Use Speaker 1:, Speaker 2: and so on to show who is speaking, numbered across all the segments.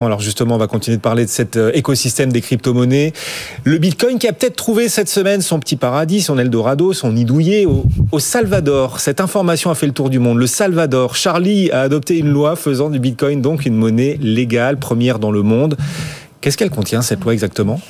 Speaker 1: Alors justement, on va continuer de parler de cet euh, écosystème des crypto-monnaies. Le Bitcoin qui a peut-être trouvé cette semaine son petit paradis, son Eldorado, son nid douillet au, au, Salvador. Cette information a fait le tour du monde. Le Salvador, Charlie a adopté une loi faisant du Bitcoin donc une monnaie légale, première dans le monde. Qu'est-ce qu'elle contient cette loi exactement?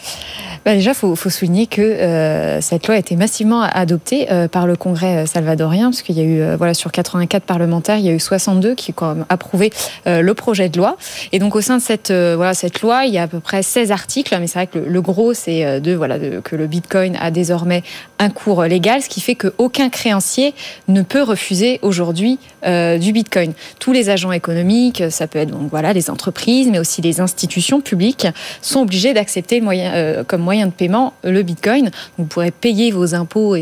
Speaker 2: Bah déjà, il faut, souligner que euh, cette loi a été massivement adoptée euh, par le Congrès euh, salvadorien, parce qu'il y a eu, voilà, sur 84 parlementaires, il y a eu 62 qui ont approuvé le projet de loi. Et donc, au sein de cette, voilà, cette loi, il y a à peu près 16 articles, mais c'est vrai que le, gros, c'est de, voilà, que le Bitcoin a désormais un cours légal, ce qui fait qu'aucun créancier ne peut refuser aujourd'hui du Bitcoin. Tous les agents économiques, ça peut être donc, voilà, les entreprises, mais aussi les institutions publiques, sont obligés d'accepter comme moyen de paiement le Bitcoin. Vous pourrez payer vos impôts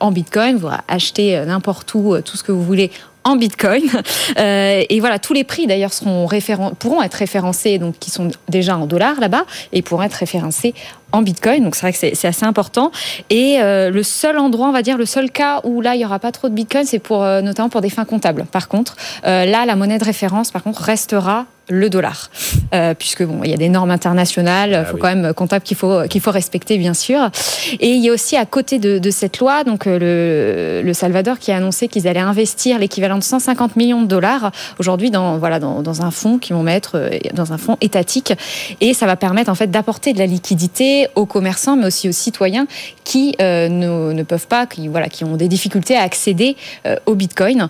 Speaker 2: en Bitcoin, vous acheter n'importe où tout ce que vous voulez en Bitcoin. Euh, et voilà, tous les prix d'ailleurs seront référen pourront être référencés, donc qui sont déjà en dollars là-bas, et pourront être référencés en Bitcoin. Donc c'est vrai que c'est assez important. Et euh, le seul endroit, on va dire, le seul cas où là il y aura pas trop de Bitcoin, c'est pour euh, notamment pour des fins comptables. Par contre, euh, là la monnaie de référence, par contre, restera le dollar, puisque bon, il y a des normes internationales, ah, faut oui. quand même comptable qu'il faut qu'il faut respecter bien sûr. Et il y a aussi à côté de, de cette loi, donc le, le Salvador qui a annoncé qu'ils allaient investir l'équivalent de 150 millions de dollars aujourd'hui dans voilà dans, dans un fonds qu'ils vont mettre dans un fonds étatique, et ça va permettre en fait d'apporter de la liquidité aux commerçants, mais aussi aux citoyens qui euh, ne, peuvent pas, qui voilà, qui ont des difficultés à accéder euh, au Bitcoin.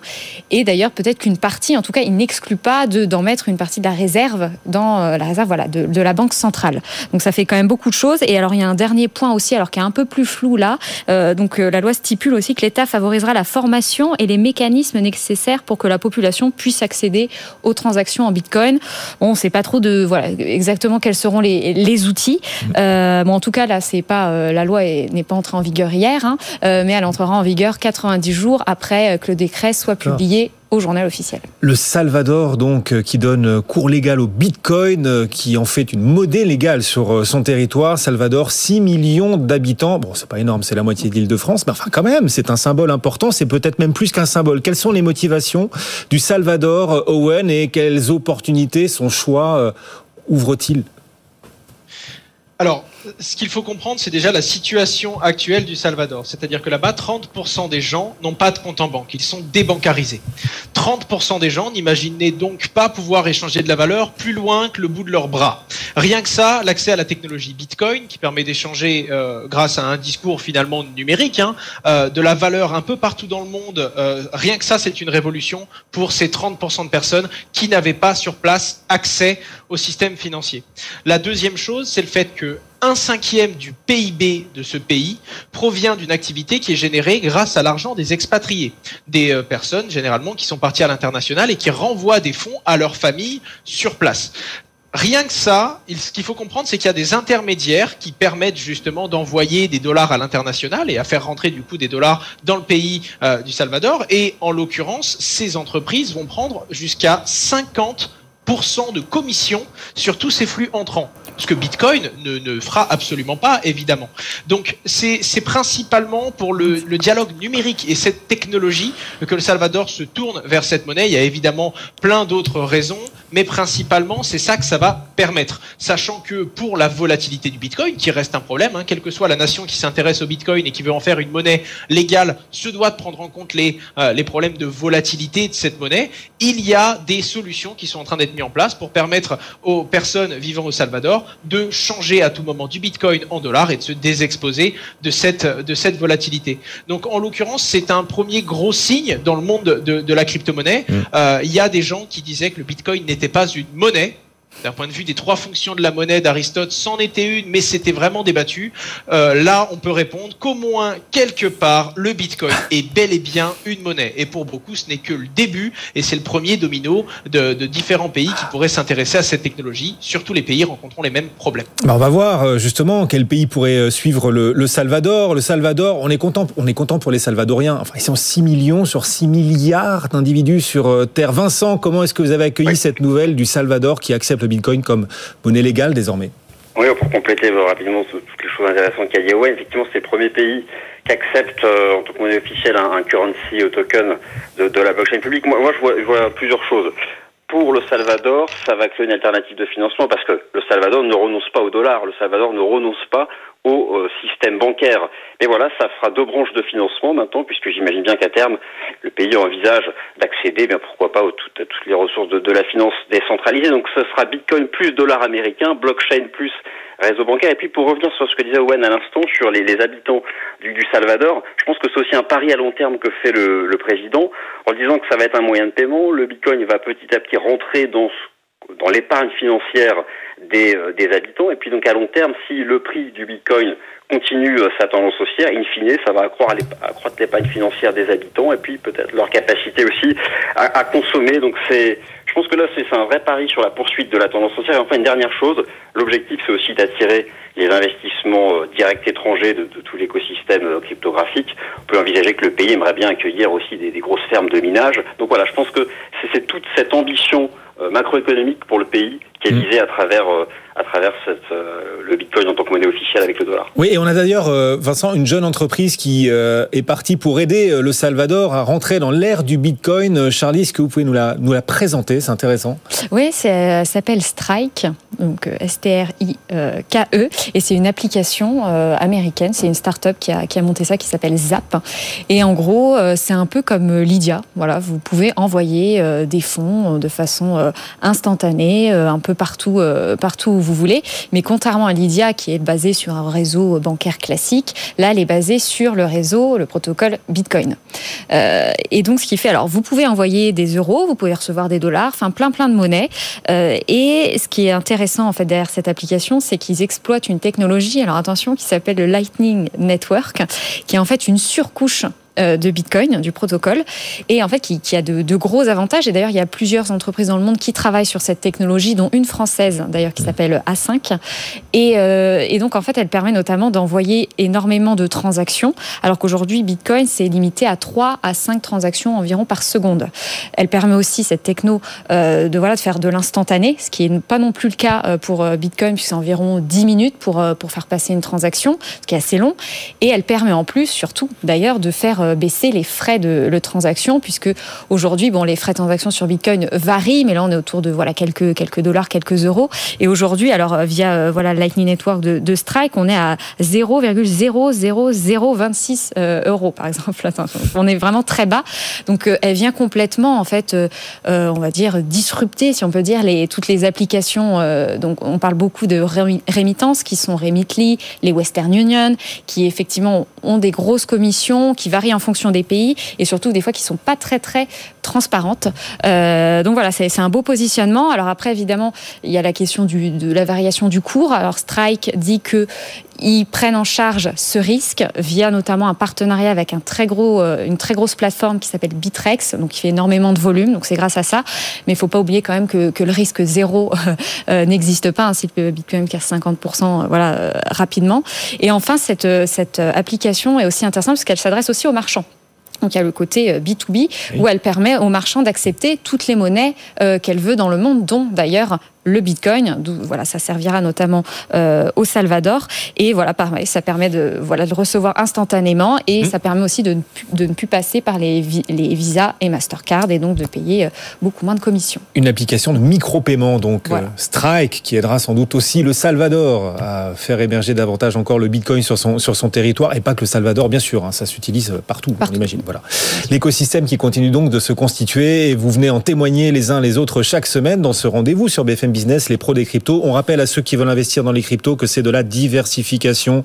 Speaker 2: Et d'ailleurs, peut-être qu'une partie, en tout cas, il n'exclut pas d'en mettre une partie de la réserve dans euh, la réserve voilà, de, la banque centrale. Donc ça fait quand même beaucoup de choses. Et alors il y a un dernier point aussi, alors qui est un peu plus flou là. Donc la loi stipule aussi que l'État favorisera la formation et les mécanismes nécessaires pour que la population puisse accéder aux transactions en Bitcoin. On ne sait pas trop de voilà exactement quels seront les, les outils. Euh, bon, en tout cas là, c'est pas euh, la loi n'est pas entrée en vigueur hier, hein, mais elle entrera en vigueur 90 jours après que le décret soit publié au journal officiel.
Speaker 1: Le Salvador, donc, euh, qui donne cours légal au Bitcoin, euh, qui en fait une monnaie légale sur euh, son territoire. Salvador, 6 millions d'habitants. Bon, c'est pas énorme, c'est la moitié de l'île de France, mais enfin, quand même, c'est un symbole important. C'est peut-être même plus qu'un symbole. Quelles sont les motivations du Salvador, Owen, et quelles opportunités son choix ouvre-t-il?
Speaker 3: Alors, ce qu'il faut comprendre, c'est déjà la situation actuelle du Salvador. C'est-à-dire que là-bas, 30% des gens n'ont pas de compte en banque. Ils sont débancarisés. 30% des gens n'imaginaient donc pas pouvoir échanger de la valeur plus loin que le bout de leurs bras. Rien que ça, l'accès à la technologie Bitcoin, qui permet d'échanger, euh, grâce à un discours finalement numérique, hein, euh, de la valeur un peu partout dans le monde, euh, rien que ça, c'est une révolution pour ces 30% de personnes qui n'avaient pas sur place accès au système financier. La deuxième chose, c'est le fait que un cinquième du PIB de ce pays provient d'une activité qui est générée grâce à l'argent des expatriés, des euh, personnes généralement qui sont parties à l'international et qui renvoient des fonds à leur famille sur place. Rien que ça, ce qu'il faut comprendre, c'est qu'il y a des intermédiaires qui permettent justement d'envoyer des dollars à l'international et à faire rentrer du coup des dollars dans le pays euh, du Salvador. Et en l'occurrence, ces entreprises vont prendre jusqu'à 50 de commission sur tous ces flux entrants. Ce que Bitcoin ne, fera absolument pas, évidemment. Donc, c'est principalement pour le, dialogue numérique et cette technologie que le Salvador se tourne vers cette monnaie. Il y a évidemment plein d'autres raisons, mais principalement, c'est ça que ça va permettre. Sachant que pour la volatilité du Bitcoin, qui reste un problème, hein, quelle que soit la nation qui s'intéresse au Bitcoin et qui veut en faire une monnaie légale, se doit de prendre en compte les, euh, les problèmes de volatilité de cette monnaie. Il y a des solutions qui sont en train d'être mises en place pour permettre aux personnes vivant au Salvador de changer à tout moment du Bitcoin en dollars et de se désexposer de cette, de cette volatilité. Donc en l'occurrence, c'est un premier gros signe dans le monde de, de la crypto-monnaie. Mmh. Euh, il y a des gens qui disaient que le Bitcoin n'était pas une monnaie, d'un point de vue des trois fonctions de la monnaie d'Aristote, c'en était une, mais c'était vraiment débattu. Euh, là, on peut répondre qu'au moins, quelque part, le Bitcoin est bel et bien une monnaie. Et pour beaucoup, ce n'est que le début, et c'est le premier domino de, de, différents pays qui pourraient s'intéresser à cette technologie. Surtout les pays rencontrant les mêmes problèmes.
Speaker 1: on va voir euh, justement quel pays pourrait euh, suivre le, le, Salvador. Le Salvador, on est content, on est content pour les Salvadoriens. Enfin, ils sont 6 millions sur 6 milliards d'individus sur Terre. Vincent, comment est-ce que vous avez accueilli oui. cette nouvelle du Salvador qui accepte le Bitcoin comme monnaie légale désormais.
Speaker 4: Oui, pour compléter rapidement toutes les choses intéressantes qu'a dit Owen, effectivement, c'est le premier pays qui accepte euh, en tant que monnaie officielle un, un currency au token de, la blockchain publique. Moi, je vois plusieurs choses. pour le Salvador, ça va créer une alternative de financement parce que le Salvador ne renonce pas au dollar, le Salvador ne renonce pas au euh, système bancaire. Mais voilà, ça fera deux branches de financement maintenant, puisque j'imagine bien qu'à terme, le pays envisage d'accéder, bien pourquoi pas, à toutes, toutes les ressources de, de, la finance décentralisée. Donc ce sera Bitcoin plus dollar américain, blockchain plus réseau bancaire. Et puis pour revenir sur ce que disait Owen à l'instant sur les, les habitants du, du, Salvador, je pense que c'est aussi un pari à long terme que fait le, le président en disant que ça va être un moyen de paiement. Le Bitcoin va petit à petit rentrer dans dans l'épargne financière des, euh, des, habitants. Et puis donc à long terme, si le prix du Bitcoin continue euh, sa tendance haussière, in fine, ça va accroître, accroître l'épargne financière des habitants et puis peut-être leur capacité aussi à, à consommer. Donc c'est, je pense que là c'est un vrai pari sur la poursuite de la tendance haussière. Et enfin une dernière chose, l'objectif c'est aussi d'attirer les investissements euh, directs étrangers de, de tout l'écosystème cryptographique. On peut envisager que le pays aimerait bien accueillir aussi des, des grosses fermes de minage. Donc voilà, je pense que c'est toute cette ambition macroéconomique pour le pays qui est visé à travers à travers cette, euh, le Bitcoin en tant que monnaie officielle avec le dollar.
Speaker 1: Oui, et on a d'ailleurs, euh, Vincent, une jeune entreprise qui euh, est partie pour aider le Salvador à rentrer dans l'ère du Bitcoin. Charlie, est-ce que vous pouvez nous la, nous la présenter? C'est intéressant.
Speaker 2: Oui, ça s'appelle Strike, donc S-T-R-I-K-E, et c'est une application américaine. C'est une start-up qui a, qui a monté ça qui s'appelle Zap. Et en gros, c'est un peu comme Lydia. Voilà, vous pouvez envoyer des fonds de façon instantanée, un peu partout, partout où vous voulez. Mais contrairement à Lydia, qui est basée sur un réseau bancaire classique, là, elle est basée sur le réseau, le protocole Bitcoin. Euh, et donc, ce qui fait, alors, vous pouvez envoyer des euros, vous pouvez recevoir des dollars, enfin, plein, plein de monnaies. Euh, et ce qui est intéressant, en fait, derrière cette application, c'est qu'ils exploitent une technologie, alors attention, qui s'appelle le Lightning Network, qui est en fait une surcouche de Bitcoin, du protocole, et en fait qui, qui a de, de, gros avantages. Et d'ailleurs, il y a plusieurs entreprises dans le monde qui travaillent sur cette technologie, dont une française d'ailleurs qui s'appelle A5. Et, euh, et, donc en fait, elle permet notamment d'envoyer énormément de transactions, alors qu'aujourd'hui Bitcoin c'est limité à 3 à 5 transactions environ par seconde. Elle permet aussi cette techno euh, de voilà de faire de l'instantané, ce qui n'est pas non plus le cas pour Bitcoin puisque c'est environ 10 minutes pour pour faire passer une transaction, ce qui est assez long. Et elle permet en plus, surtout d'ailleurs, de faire baisser les frais de, de transaction, puisque aujourd'hui, bon, les frais de transaction sur Bitcoin varient, mais là, on est autour de voilà quelques quelques dollars, quelques euros. Et aujourd'hui, alors via voilà Lightning Network de, Strike, on est à 0,00026 euros, par exemple. on est vraiment très bas. Donc, elle vient complètement, en fait, euh, on va dire disrupter, si on peut dire, les toutes les applications. Euh, donc, on parle beaucoup de rémittances qui sont Remitly, les Western Union, qui effectivement ont des grosses commissions, qui varient en fonction des pays et surtout des fois qui sont pas très très transparentes. Euh, donc voilà, c'est un beau positionnement. Alors après, évidemment, il y a la question de la variation du cours. Alors Strike dit que ils prennent en charge ce risque via notamment un partenariat avec un très gros, euh, une très grosse plateforme qui s'appelle Bitrex, donc qui fait énormément de volume. Donc c'est grâce à ça. Mais il faut pas oublier quand même que, que le risque zéro euh, n'existe pas. Ainsi le Bitcoin casse 50%, voilà, rapidement. Et enfin, cette, application est aussi intéressante parce qu'elle s'adresse aussi aux Donc il y a le côté B2B oui. où elle permet aux marchands d'accepter toutes les monnaies euh, qu'elle veut dans le monde, dont d'ailleurs le Bitcoin. Voilà, ça servira notamment euh, au Salvador. Et voilà, pareil, ça permet de, voilà, de recevoir instantanément et mmh. ça permet aussi de ne, de ne plus passer par les, les Visa et Mastercard et donc de payer euh, beaucoup moins de commissions.
Speaker 1: Une application de micro-paiement, donc voilà. euh, Strike, qui aidera sans doute aussi le Salvador à faire émerger davantage encore le Bitcoin sur son, sur son territoire. Et pas que le Salvador, bien sûr, hein, ça s'utilise partout, partout. on imagine. Voilà. L'écosystème qui continue donc de se constituer et vous venez en témoigner les uns les autres chaque semaine dans ce rendez-vous sur BFM Business, les pros des cryptos. On rappelle à ceux qui veulent investir dans les cryptos que c'est de la diversification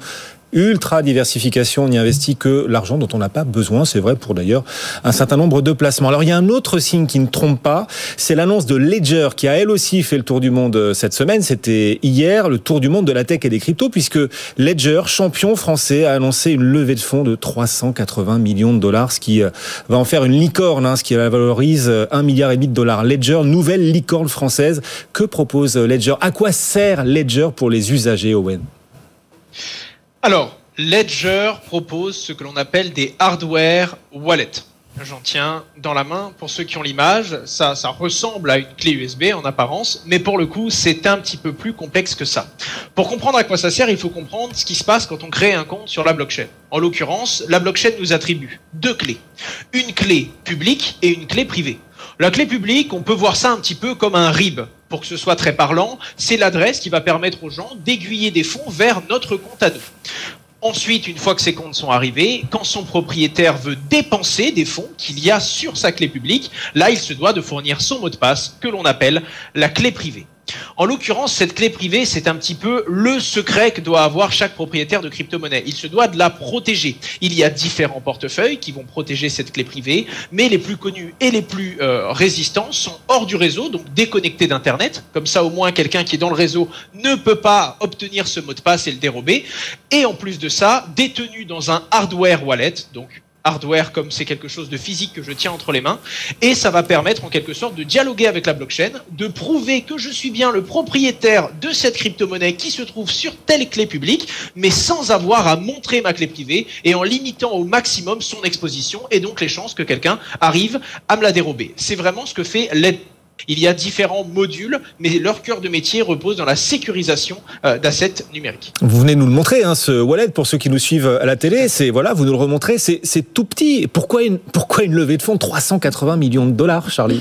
Speaker 1: ultra diversification, on n'y investit que l'argent dont on n'a pas besoin, c'est vrai pour d'ailleurs un certain nombre de placements. Alors il y a un autre signe qui ne trompe pas, c'est l'annonce de Ledger qui a elle aussi fait le tour du monde cette semaine, c'était hier le tour du monde de la tech et des cryptos puisque Ledger, champion français, a annoncé une levée de fonds de 380 millions de dollars, ce qui va en faire une licorne, hein, ce qui valorise un milliard et demi de dollars. Ledger, nouvelle licorne française. Que propose Ledger? À quoi sert Ledger pour les usagers, Owen?
Speaker 3: Alors, Ledger propose ce que l'on appelle des hardware wallets. J'en tiens dans la main. Pour ceux qui ont l'image, ça, ressemble à une clé USB en apparence, mais pour le coup, c'est un petit peu plus complexe que ça. Pour comprendre à quoi ça sert, il faut comprendre ce qui se passe quand on crée un compte sur la blockchain. En l'occurrence, la blockchain nous attribue deux clés. Une clé publique et une clé privée. La clé publique, on peut voir ça un petit peu comme un RIB. Pour que ce soit très parlant, c'est l'adresse qui va permettre aux gens d'aiguiller des fonds vers notre compte à nous. Ensuite, une fois que ces comptes sont arrivés, quand son propriétaire veut dépenser des fonds qu'il y a sur sa clé publique, là, il se doit de fournir son mot de passe que l'on appelle la clé privée. En l'occurrence, cette clé privée, c'est un petit peu le secret que doit avoir chaque propriétaire de crypto-monnaie. Il se doit de la protéger. Il y a différents portefeuilles qui vont protéger cette clé privée, mais les plus connus et les plus euh, résistants sont hors du réseau, donc déconnectés d'Internet. Comme ça, au moins, quelqu'un qui est dans le réseau ne peut pas obtenir ce mot de passe et le dérober. Et en plus de ça, détenu dans un hardware wallet, donc hardware comme c'est quelque chose de physique que je tiens entre les mains. Et ça va permettre en quelque sorte de dialoguer avec la blockchain, de prouver que je suis bien le propriétaire de cette crypto-monnaie qui se trouve sur telle clé publique, mais sans avoir à montrer ma clé privée et en limitant au maximum son exposition et donc les chances que quelqu'un arrive à me la dérober. C'est vraiment ce que fait l'aide il y a différents modules, mais leur cœur de métier repose dans la sécurisation euh, d'assets numériques.
Speaker 1: Vous venez nous le montrer, hein, ce wallet, pour ceux qui nous suivent à la télé. C'est voilà, vous nous le remontrez, c'est tout petit. Pourquoi une, pourquoi une levée de fonds de 380 millions de dollars, Charlie?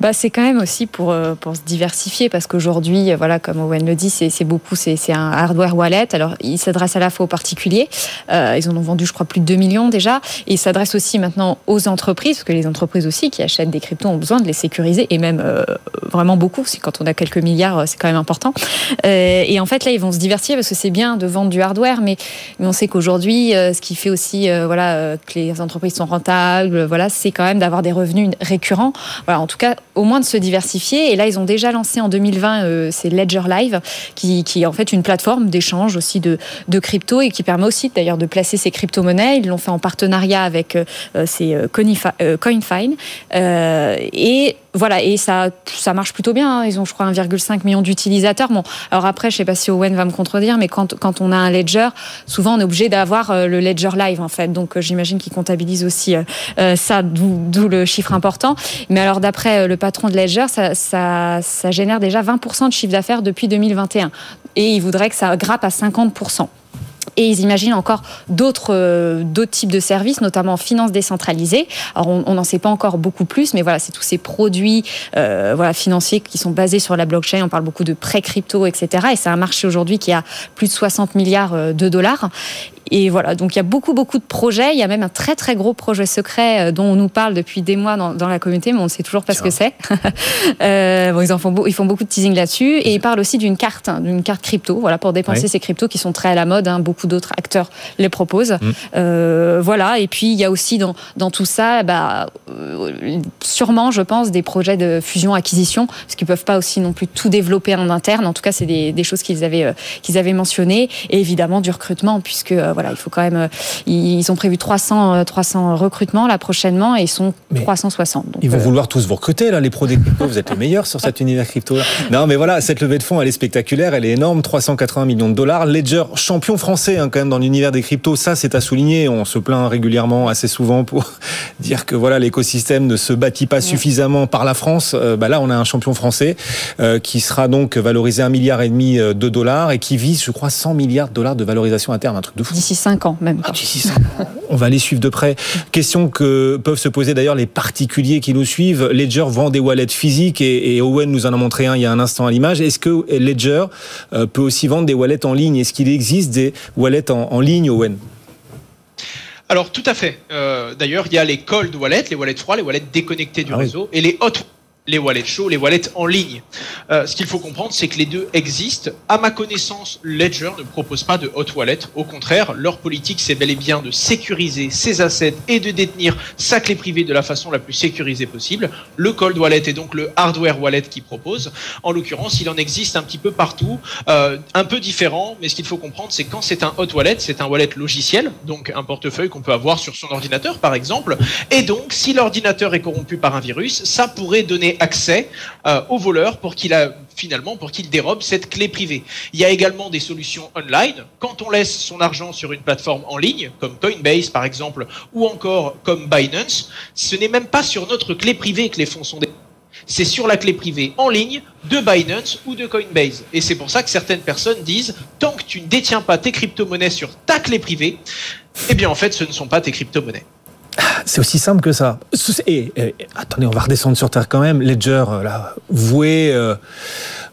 Speaker 2: Bah, C'est quand même aussi pour, euh, pour se diversifier, parce qu'aujourd'hui, voilà, comme Owen le dit, c'est beaucoup, c'est un hardware wallet. Alors, il s'adresse à la fois aux particuliers, euh, ils en ont vendu, je crois, plus de 2 millions déjà, et il s'adresse aussi maintenant aux entreprises, parce que les entreprises aussi qui achètent des cryptos ont besoin de les sécuriser, et même euh, vraiment beaucoup. C'est quand on a quelques milliards, euh, c'est quand même important. Euh, et en fait, là, ils vont se diversifier parce que c'est bien de vendre du hardware, mais, on sait qu'aujourd'hui, ce qui fait aussi, voilà, que les entreprises sont rentables, voilà, c'est quand même d'avoir des revenus récurrents. Voilà, en tout cas, au moins de se diversifier. Et là, ils ont déjà lancé en 2020, c'est Ledger Live, qui, est en fait une plateforme d'échange aussi de, crypto et qui permet aussi d'ailleurs de placer ces crypto-monnaies. Ils l'ont fait en partenariat avec ces CoinFine. et voilà, et ça, ça marche plutôt bien. Hein. Ils ont, je crois, 1,5 million d'utilisateurs. Bon, alors après, je sais pas si Owen va me contredire, mais quand, quand on a un ledger, souvent on est obligé d'avoir euh, le ledger live, en fait. Donc, euh, j'imagine qu'ils comptabilisent aussi euh, ça, d'où le chiffre important. Mais alors, d'après le patron de Ledger, ça, ça, ça génère déjà 20% de chiffre d'affaires depuis 2021. Et il voudrait que ça grappe à 50%. Et ils imaginent encore d'autres euh, types de services, notamment en finance décentralisée. Alors on n'en sait pas encore beaucoup plus, mais voilà, c'est tous ces produits euh, financiers qui sont basés sur la blockchain. On parle beaucoup de prêts crypto, etc. Et c'est un marché aujourd'hui qui a plus de 60 milliards euh, de dollars. Et voilà, donc il y a beaucoup, beaucoup de projets. Il y a même un très, très gros projet secret euh, dont on nous parle depuis des mois dans, la communauté, mais on ne sait toujours pas ce que c'est. euh, bon, ils, en font, ils font beaucoup de teasing là-dessus. Et ils parlent aussi d'une carte, hein, d'une carte crypto, voilà, pour dépenser ces cryptos qui sont très à la mode. Hein. Beaucoup d'autres acteurs les proposent. Mm. Euh, voilà, et puis il y a aussi dans, dans tout ça, bah, euh, sûrement, je pense, des projets de fusion-acquisition, parce qu'ils ne peuvent pas aussi non plus tout développer en interne. En tout cas, c'est des, des, choses qu'ils avaient, qu'ils avaient mentionnées. Et évidemment, du recrutement, puisque voilà, il faut quand même. Euh, ils ont prévu 300, 300 euh, recrutements là prochainement et ils sont 360.
Speaker 1: ils vont euh, vouloir tous vous recruter là, les pros des crypto. vous êtes les meilleurs sur cet univers crypto. Non, mais voilà, cette levée de fonds, elle est spectaculaire, elle est énorme, 380 millions de dollars. Ledger, champion français hein, quand même dans l'univers des cryptos, ça c'est à souligner. On se plaint régulièrement, assez souvent, pour dire que voilà l'écosystème ne se bâtit pas suffisamment par la France. bah là, on a un champion français qui sera donc valorisé un milliard et demi de dollars et qui vise, je crois, 100 milliards de dollars de valorisation interne, un truc de fou.
Speaker 2: D'ici 5 ans même.
Speaker 1: Ah, On va les suivre de près. Question que peuvent se poser d'ailleurs les particuliers qui nous suivent. Ledger vend des wallets physiques et, Owen nous en a montré un il y a un instant à l'image. Est-ce que Ledger euh, peut aussi vendre des wallets en ligne? Est-ce qu'il existe des wallets en, ligne, Owen?
Speaker 3: Alors tout à fait. Euh, d'ailleurs, il y a les cold wallets, les wallets froids, les wallets déconnectés du ah réseau, et les hot les wallets chauds, les wallets en ligne. Euh, ce qu'il faut comprendre, c'est que les deux existent. À ma connaissance, Ledger ne propose pas de hot wallet. Au contraire, leur politique, c'est bel et bien de sécuriser ses assets et de détenir sa clé privée de la façon la plus sécurisée possible. Le cold wallet est donc le hardware wallet qui propose. En l'occurrence, il en existe un petit peu partout, euh, un peu différent, mais ce qu'il faut comprendre, c'est quand c'est un hot wallet, c'est un wallet logiciel, donc un portefeuille qu'on peut avoir sur son ordinateur, par exemple. Et donc, si l'ordinateur est corrompu par un virus, ça pourrait donner accès euh, au voleur pour qu'il a finalement pour qu'il dérobe cette clé privée. Il y a également des solutions online. Quand on laisse son argent sur une plateforme en ligne, comme Coinbase par exemple, ou encore comme Binance, ce n'est même pas sur notre clé privée que les fonds sont déposés. C'est sur la clé privée en ligne de Binance ou de Coinbase. Et c'est pour ça que certaines personnes disent, tant que tu ne détiens pas tes crypto-monnaies sur ta clé privée, eh bien en fait ce ne sont pas tes crypto-monnaies.
Speaker 1: C'est aussi simple que ça. Et, attendez, on va redescendre sur terre quand même. Ledger, là, voué, euh,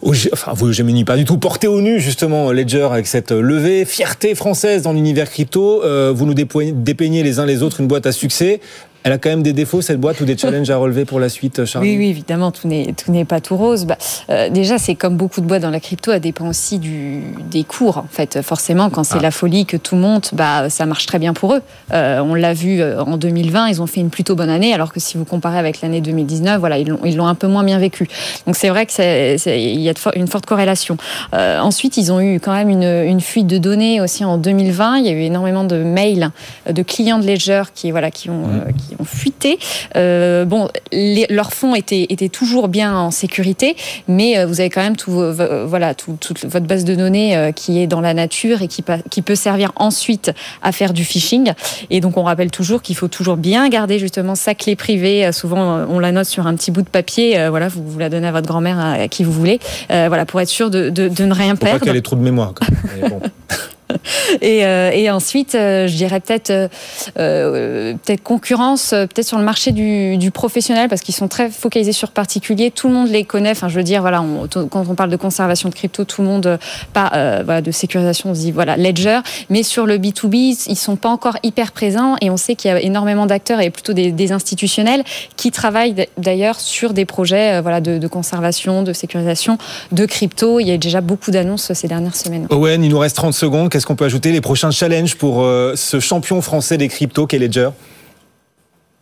Speaker 1: au, enfin, vous, je pas du tout, porté au nu justement Ledger avec cette levée, fierté française dans l'univers crypto. Euh, vous nous dépeignez les uns les autres une boîte à succès. Elle a quand même des défauts, cette boîte, ou des challenges à relever pour la suite, Charlie
Speaker 2: Oui, oui, évidemment, tout n'est, pas tout rose. Bah, euh, déjà, c'est comme beaucoup de boîtes dans la crypto, elle dépend aussi du, des cours. En fait, forcément, quand c'est ah. la folie que tout monte, bah, ça marche très bien pour eux. Euh, on l'a vu euh, en 2020, ils ont fait une plutôt bonne année, alors que si vous comparez avec l'année 2019, voilà, ils l'ont, un peu moins bien vécu. Donc c'est vrai qu'il y a une forte corrélation. ensuite, ils ont eu quand même une, une, fuite de données aussi en 2020. Il y a eu énormément de mails de clients de Ledger qui, voilà, qui ont, mmh. qui ont fuité. Euh, bon, leurs fonds étaient, étaient toujours bien en sécurité, mais euh, vous avez quand même tout, voilà, toute votre base de données euh, qui est dans la nature et qui, qui peut servir ensuite à faire du phishing. Et donc, on rappelle toujours qu'il faut toujours bien garder justement sa clé privée. Souvent, on la note sur un petit bout de papier. Voilà, vous, vous la donnez à votre grand-mère, à, qui vous voulez. voilà, pour être sûr de, de, ne rien perdre.
Speaker 1: Pas qu'elle ait trop de mémoire.
Speaker 2: et, euh, et, ensuite, euh, je dirais peut-être euh, peut-être concurrence, peut-être sur le marché du, professionnel, parce qu'ils sont très focalisés sur particulier. Tout le monde les connaît. Enfin, je veux dire, voilà, quand on parle de conservation de crypto, tout le monde pas de sécurisation, on dit voilà Ledger. Mais sur le B2B, ils sont pas encore hyper présents, et on sait qu'il y a énormément d'acteurs et plutôt des, institutionnels qui travaillent d'ailleurs sur des projets voilà de, conservation, de sécurisation, de crypto. Il y a déjà beaucoup d'annonces ces dernières semaines.
Speaker 1: Owen, il nous reste 30 secondes qu'est-ce qu'on peut ajouter Les prochains challenges pour euh, ce champion français des cryptos qu'est Ledger?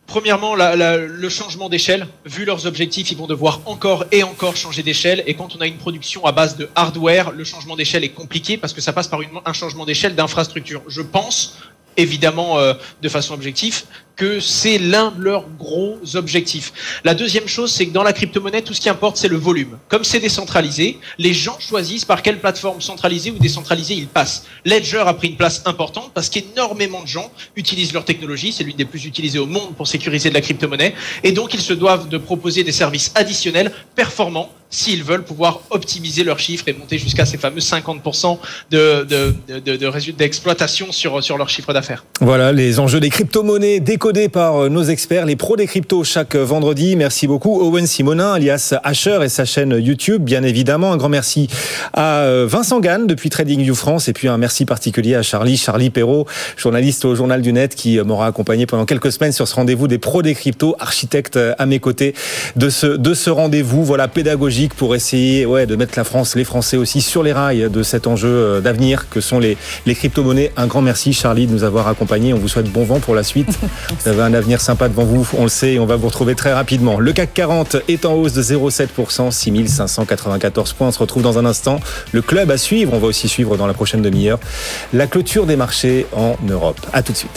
Speaker 3: Premièrement, le changement d'échelle. Vu leurs objectifs, ils vont devoir encore et encore changer d'échelle. Et quand on a une production à base de hardware, le changement d'échelle est compliqué parce que ça passe par un changement d'échelle d'infrastructure. Je pense évidemment euh, de façon objective, que c'est l'un de leurs gros objectifs. La deuxième chose, c'est que dans la crypto-monnaie, tout ce qui importe, c'est le volume. Comme c'est décentralisé, les gens choisissent par quelle plateforme centralisée ou décentralisée ils passent. Ledger a pris une place importante parce qu'énormément de gens utilisent leur technologie. C'est l'une des plus utilisées au monde pour sécuriser de la crypto-monnaie. Et donc, ils se doivent de proposer des services additionnels, performants, s'ils veulent pouvoir optimiser leurs chiffres et monter jusqu'à ces fameux 50% de, de, de, de d'exploitation sur, sur leur chiffre d'affaires.
Speaker 1: Voilà les enjeux des crypto-monnaies décodés par euh, nos experts, les pros des cryptos chaque vendredi. Merci beaucoup Owen Simonin, alias Asher et sa chaîne YouTube, bien évidemment. Un grand merci à euh, Vincent Gann depuis TradingView France et puis un merci particulier à Charlie, Charlie Perrault, journaliste au Journal du Net qui m'aura accompagné pendant quelques semaines sur ce rendez-vous des pros des cryptos, architecte à mes côtés de ce, de ce rendez-vous, voilà, pédagogique pour essayer ouais, de mettre la France, les Français aussi sur les rails de cet enjeu euh, d'avenir que sont les, les crypto-monnaies. Un grand merci Charlie de nous avoir accompagnés. On vous souhaite bon vent pour la suite. Vous avez un avenir sympa devant vous, on le sait, et on va vous retrouver très rapidement. Le CAC 40 est en hausse de 0,7%, 6594 points. On se retrouve dans un instant. Le club à suivre, on va aussi suivre dans la prochaine demi-heure la clôture des marchés en Europe. À tout de suite.